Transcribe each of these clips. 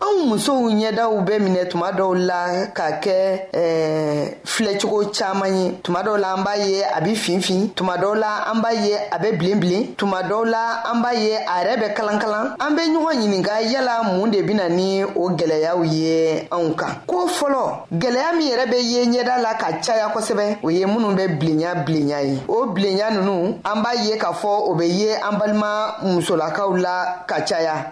anw musow ɲɛdaw bɛ minɛ tuma dɔw la ka kɛ eh, filɛcogo caman ye tuma dɔw la an b'a ye a bɛ finfin tuma dɔw la an b'a ye a bɛ bilenbilen tuma dɔw la an b'a ye a yɛrɛ bɛ kalankalan an bɛ ɲɔgɔn ɲininka yala mun de bɛna ni o gɛlɛyaw ye anw kan ko fɔlɔ gɛlɛya min yɛrɛ bɛ ye ɲɛda la ka caya kosɛbɛ o ye minnu bɛ bilenya bilenya ye o bilenya ninnu an b'a ye k'a fɔ o bɛ ye an balima musolakaw la ka caya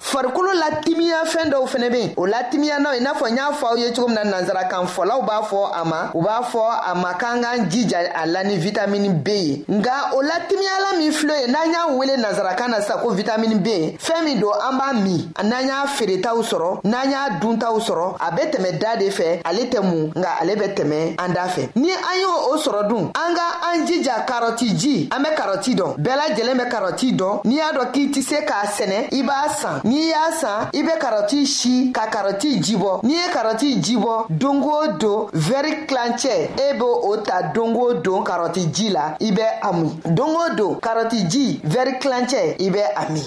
farikolo latimiya fɛn dɔw fɛnɛ be yen o latimiyanaw i n'a fɔ n y'a fɔ aw ye cogo min na nansarakan fɔlaw b'a fɔ a ma u b'a fɔ a ma k'an k'an jija a la ni vitamini b ye nka o latimiyala min filɛ ye n'an y'a wele nansarakan na sisan ko vitamini b fɛn min don an b'a min n'an y'a feeretaw sɔrɔ n'an y'a duntaw sɔrɔ a be tɛmɛ da de fɛ ale tɛ mun nka ale bɛ tɛmɛ an da fɛ ni an y'o o sɔrɔ dun an ka an jija karɔti ji an bɛ karɔti dɔn bɛɛ lajɛlen bɛ karɔti dɔn n'i y'a dɔn k'i tɛ se k'a sɛnɛ i b'a san n'i y'a san i bɛ karɔti si ka karɔti jibɔ n'i ye karɔti jibɔ don o don vɛri tilancɛ e bɛ o ta don o don karɔti ji la i bɛ a min don o don karɔti ji vɛri tilancɛ i bɛ a min.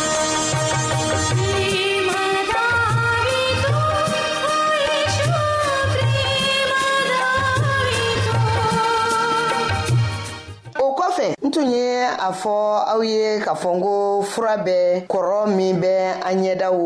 fɔ aw ye k'a fɔ n ko fura bɛ kɔrɔ min bɛ an ɲɛdaw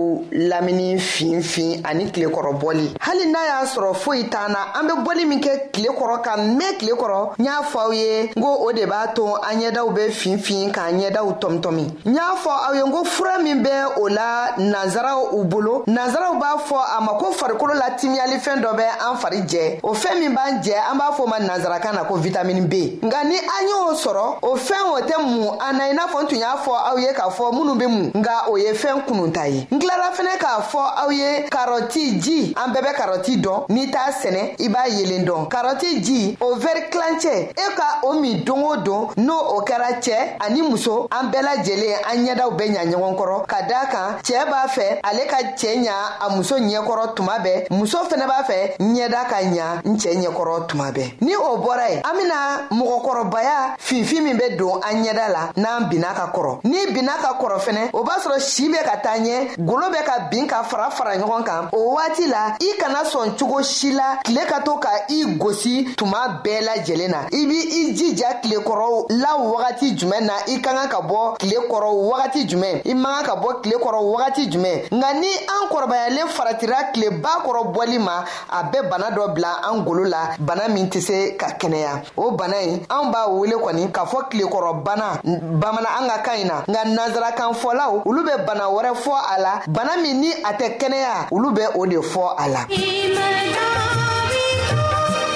lamini finfin ani tilekɔrɔ bɔli hali n'a y'a sɔrɔ foyi t'an na an bɛ bɔli min kɛ tile kɔrɔ ka mɛn tile kɔrɔ n y'a fɔ aw ye n ko o de b'a to an ɲɛdaw bɛ finfin k'an ɲɛdaw tɔmtɔmi n y'a fɔ aw ye ko fura min bɛ o la nanzaraw u bolo nanzaraw b'a fɔ a ma ko farikolo la timiyalifɛn dɔ bɛ an fari jɛ o fɛn min b'an jɛ an b'a fɔ ma nanzarakan na ko vitamini b nka ni an y'o sɔrɔ o fɛn o tɛ mun an na i n'a fɔ n tun y'a fɔ aw ye k'a fɔ minnu bɛ mun nka o ye fɛn kununta ye n tilara fɛnɛ k'a fɔ aw ye karɔti ji an bɛɛ bɛ karɔti dɔn n'i t'a sɛnɛ i b'a yelen dɔn karɔti ji o vɛri tilancɛ e ka o min don o don n'o o kɛra cɛ ani muso an bɛɛ lajɛlen an ɲɛdaw bɛ ɲa ɲɔgɔn kɔrɔ ka daa kan cɛɛ b'a fɛ ale ka cɛɛ ɲa a muso ɲɛkɔrɔ tuma bɛɛ muso fɛnɛ b'a fɛ ɲɛda ka ɲa n cɛɛ ɲɛkɔrɔ tuma bɛɛ ni o bɔra ye an bena mɔgɔkɔrɔbaya finfin min be don an ɲɛda la n'an binna ka kɔrɔ n'i binna ka kɔrɔ fɛnɛ o b'a sɔrɔ si bɛ ka taa ɲɛ golo bɛ ka bin ka fara fara ɲɔgɔn kan o waati la i kana sɔn cogo si la tile ka to ka i gosi tuma bɛɛ lajɛlen na i b' i jija tile kɔrɔ la wagati jumɛn na i ka kan ka bɔ tile kɔrɔ wagati jumɛn i man kan ka bɔ tile kɔrɔ wagati jumɛn nka ni an kɔrɔbayalen faratira tileba kɔrɔ bɔli ma a bɛ bana dɔ bila an golo la bana min tɛ se ka kɛnɛya o bana in an b'a wele kɔni k'a fɔ tilekɔrɔ bana bamana an ka kan in na nka nanzarakan fɔlaw olu bɛ bana wɛrɛ fɔ a la bana min ni a tɛ kɛnɛya olu bɛ o de fɔ a la.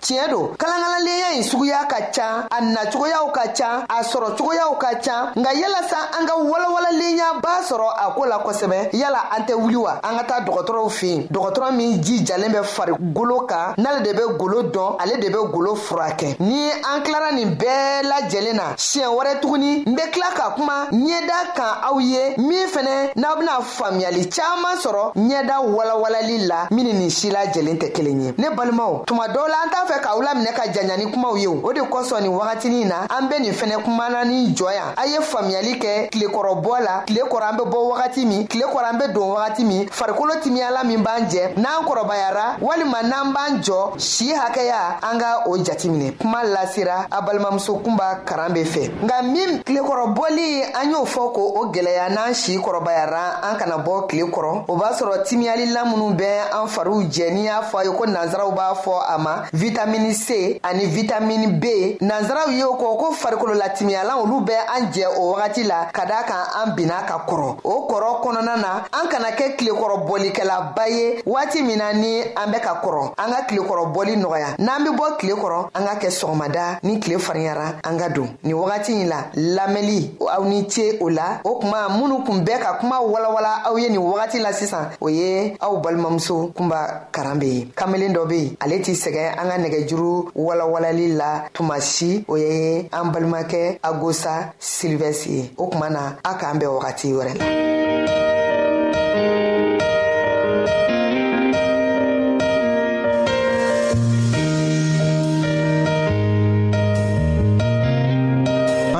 tiɲɛ don kalankalanlenya in suguya ka ca a nacogoyaw ka ca a sɔrɔ cogoyaw ka ca nka yalasa an ka walawalalen b'a sɔrɔ a ko la kosɛbɛ yala an tɛ wuli wa an ka taa dɔgɔtɔrɔw fɛ yen dɔgɔtɔrɔ min jijalen bɛ farigolo kan n'ale de bɛ golo dɔn ale de bɛ golo furakɛ ni an tilara nin bɛɛ lajɛlen na siɲɛ wɛrɛ tuguni n bɛ tila ka kuma ɲɛda kan aw ye min fɛnɛ n'aw bɛna faamuyali caaman sɔrɔ ɲɛda walawalali la min ni nin si lajɛlen tɛ kelen ye ne balimaw tuma dɔw la an t'a fɛ k'aw laminɛ ka janya ni kumaw ye o de kosɔn nin wagatinin na an be nin fɛnɛ kumana ni jɔ yan a ye faamuyali kɛ tilekɔrɔbɔ la tile kɔrɔ an be bɔ wagati min tile kɔrɔ an be don wagati min farikolo timiyala min b'an jɛ n'an kɔrɔbayara walima n'an b'an jɔ si hakɛya an ka o jatiminɛ kuma lasira a balimamuso kunba kara an be fɛ nka min tilekɔrɔbɔli an y'o fɔ ko o gwɛlɛya n'an si kɔrɔbayara an kana bɔ tile kɔrɔ o b'a sɔrɔ timiyalila minnu bɛ an fariw jɛ n'i y'a fɔ a ye ko nansaraw b'a fɔ a ma vitamini c ani vitamini b nansaraw y'o kɔ ko farikololatimiyalan olu bɛ an jɛ o wagati la ka daa kan an binna ka kɔrɔ o kɔrɔ kɔnɔna na an kana kɛ tilekɔrɔbɔlikɛlaba ye waati min na ni an bɛ ka kɔrɔ an ka tilekɔrɔbɔli nɔgɔya n'an be bɔ tile kɔrɔ an ka kɛ sɔgɔmada ni tile fariyara an ka don ni wagati in la lamɛnli aw ni ce o la o kuma minnu kun bɛ ka kuma walawala aw ye nin wagati la sisan o ye aw balimamuso kunba karan be ye kamalen dɔ be yen ale t'i sɛgɛn an ka nɛgɛjuru walawalali la tuma si o ye an balimakɛ agosa silivɛsi ye o kuma na a k'an bɛn wagati wɛrɛ la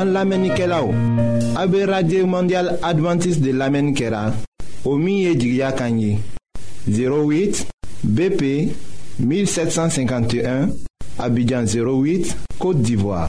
an lamɛnnikɛlaw a bɛ radio mondial adventiste de lamɛnni kɛra o min ye jigiya kan ye 08 BP 1751 Abidjan 08 Côte d'Ivoire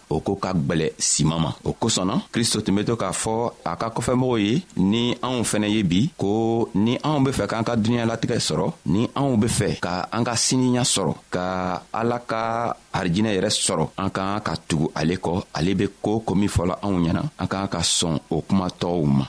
o ko ka gwɛlɛ siman ma o kosɔn na kristo tun be to k'a fɔ a ka kɔfɛmɔgɔw ye ni anw fɛnɛ ye bi ko ni anw be fɛ k'an ka duniɲa latigɛ sɔrɔ ni anw be fɛ ka an ka siniɲa sɔrɔ ka ala ka arijinɛ yɛrɛ sɔrɔ an ka ka tugu ale kɔ ale be ko ko min fɔla anw ɲɛna an ka ka sɔn o kumatɔw ma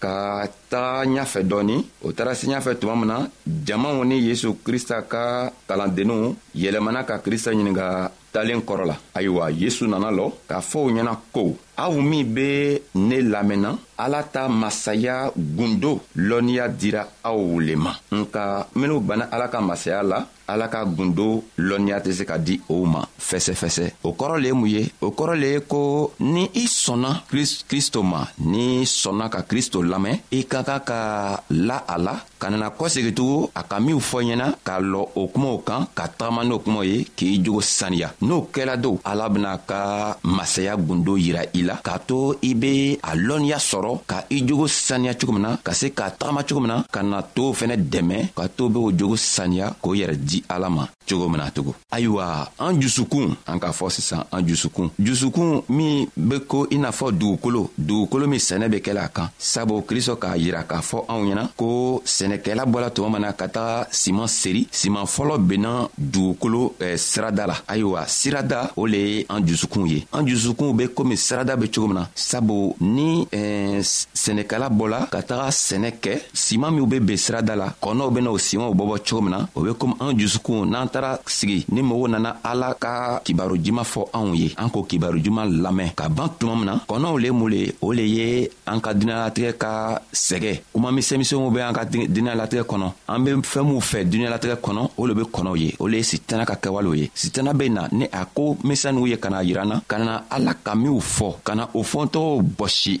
ka taa ɲafɛ dɔɔni o taara se ɲafɛ tuma min na jamaw ni yesu krista ka kalandenninw yɛlɛmana ka krista ɲininka talen kɔrɔ la ayiwa yesu nana lɔ k'a fɔ u ɲɛna ko aw min be ne lamɛnna ala ta masaya gundo lɔnniya dira aw le ma nka minw banna ala ka masaya la ala ka gundo lɔnniya tɛ se ka di o ma fɛsɛfɛsɛ o kɔrɔ le ye mun ye o kɔrɔ le ye ko ni i sɔnna kristo ma ni sɔnna ka kristo lamɛn i ka kan ka la a la ka nana kɔsegi tugun a ka minw fɔ ɲɛna k'a lɔ o kumaw kan ka tagama n'o kumaw ye k'i jogo saniya n'o kɛla don ala bena ka masaya gundo yira i la k'a to i be a lɔnniya sɔrɔ ka i jogo saniya cogo min na ka se ka tagama cogo min na ka na tow fɛnɛ dɛmɛ ka to be o jogo saniya k'o yɛrɛ di ala ma cogo min na tugun ayiwa an jusukun an k'a fɔ sisan an jusukun jusukun min be ko i n'a fɔ dugukolo dugukolo min sɛnɛ be kɛla a kan sabu kristɔ k'a yira k'a fɔ anw ɲɛna ko sɛnɛkɛla bɔla tuma min na ka taga siman seri siman fɔlɔ benna dugukolo eh, sirada la ayiwa sirada o le ye an jusukun ye an jusukunw be komi sirada be cogo min na sabu ni eh, sɛnɛkɛla bɔla ka taga sɛnɛ kɛ siman minw be ben sirada la kɔnɔw bena o simanw bɔbɔ cogo min na o be komi an jusukunw n'an taara sigi ni mogo nana ala ka kibaru juman fɔ anw ye an k'o kibaru juman lamɛn ka ban tuma min na kɔnɔw le mun le o le ye an ka duniɲalatigɛ ka sɛgɛ kuma misɛnmisɛnw be an ka duniɲalatigɛ kɔnɔ an be fɛɛn minw fɛ duniɲalatigɛ kɔnɔ o le be kɔnɔw ye o le ye sitana ka kɛwalew ye sitana be na ni a ko misɛnninw ye ka na yiranna ka na ala ka minw fɔ ka na o fɔntɔgɔw bɔsi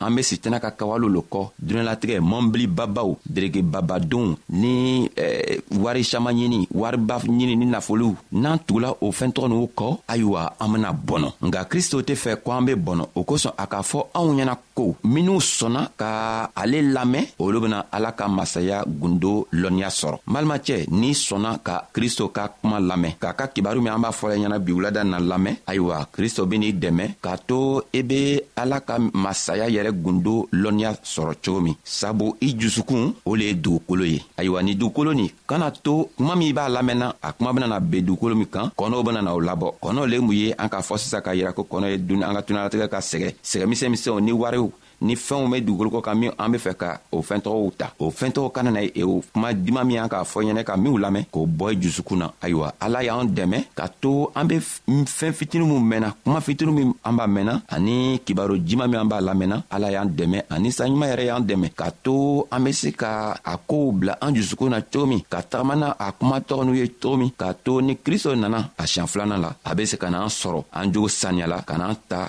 an be sitana ka kawalo lo kɔ dunɛlatigɛ mɔnbili babaw derege babadonw ni eh, wari saman ɲini wariba ɲini ni nafolow n'an tugula o fɛɛn tɔgɔ n'u kɔ ayiwa an bena bɔnɔ nka kristo tɛ fɛ ko an be bɔnɔ o kosɔn a k'a fɔ anw ɲɛna ko minw sɔnna ka ale lamɛn olu bena ala ka masaya gundo lɔnniya sɔrɔ malimacɛ n'i sɔnna ka kristo ka kuma lamɛn k'a ka kibaru min an b'a fɔla ɲɛna bi wulada na lamɛn ayiwa kristo ben'i dɛmɛ k'a to i e be ala ka masaya yɛrɛ gundo lɔnniya sɔrɔ cogo min sabu i jusukun o le ye dugukolo ye ayiwa ni dugukolo nin kana to kuma min b'a lamɛnna a kuma benana ben dugukolo min kan kɔnɔw benana o labɔ kɔnɔ le mun ye an k'a fɔ sisan k'a yira ko kɔnɔ ye dun an ka tunalatigɛ ka sɛgɛ sɛgɛ misɛn misɛnw ni wariw ni fɛnw bɛ dugukolo kɔ kan min an be fɛ ka o fɛn tɔgɔw ta o fɛn tɔgɔ kana na ye o kuma diman min y'an k'a fɔ ɲɛnɛ ka minw lamɛn k'o bɔ i jusukun na ayiwa ala y'an dɛmɛ ka to an be fɛn fitini min mɛnna kuma fitini min an b'a mɛnna ani kibaro jiman min an b'a lamɛnna ala y'an dɛmɛ ani saɲuman yɛrɛ y'an dɛmɛ ka to an be se ka a koow bila an jusukun na cogo min ka tagamana a kuma tɔgɔ n'u ye cogo min k'a to ni kristo nana a siɲan filanan la a be se ka n'an sɔrɔ an jogo saniyala ka n'an ta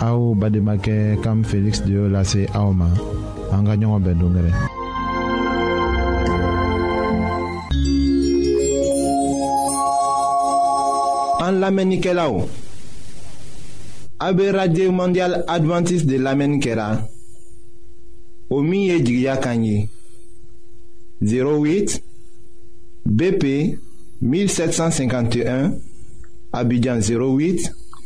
aw bademakɛ kam feliksi de y'o lase aw ma an ka ɲɔgɔn bɛn dongɛrɛ an lamɛnnikɛlaw a be radio mondial adventiste de lamɛnni kɛra o min ye jigiya kan ye 08 BP 1751 Abidjan 08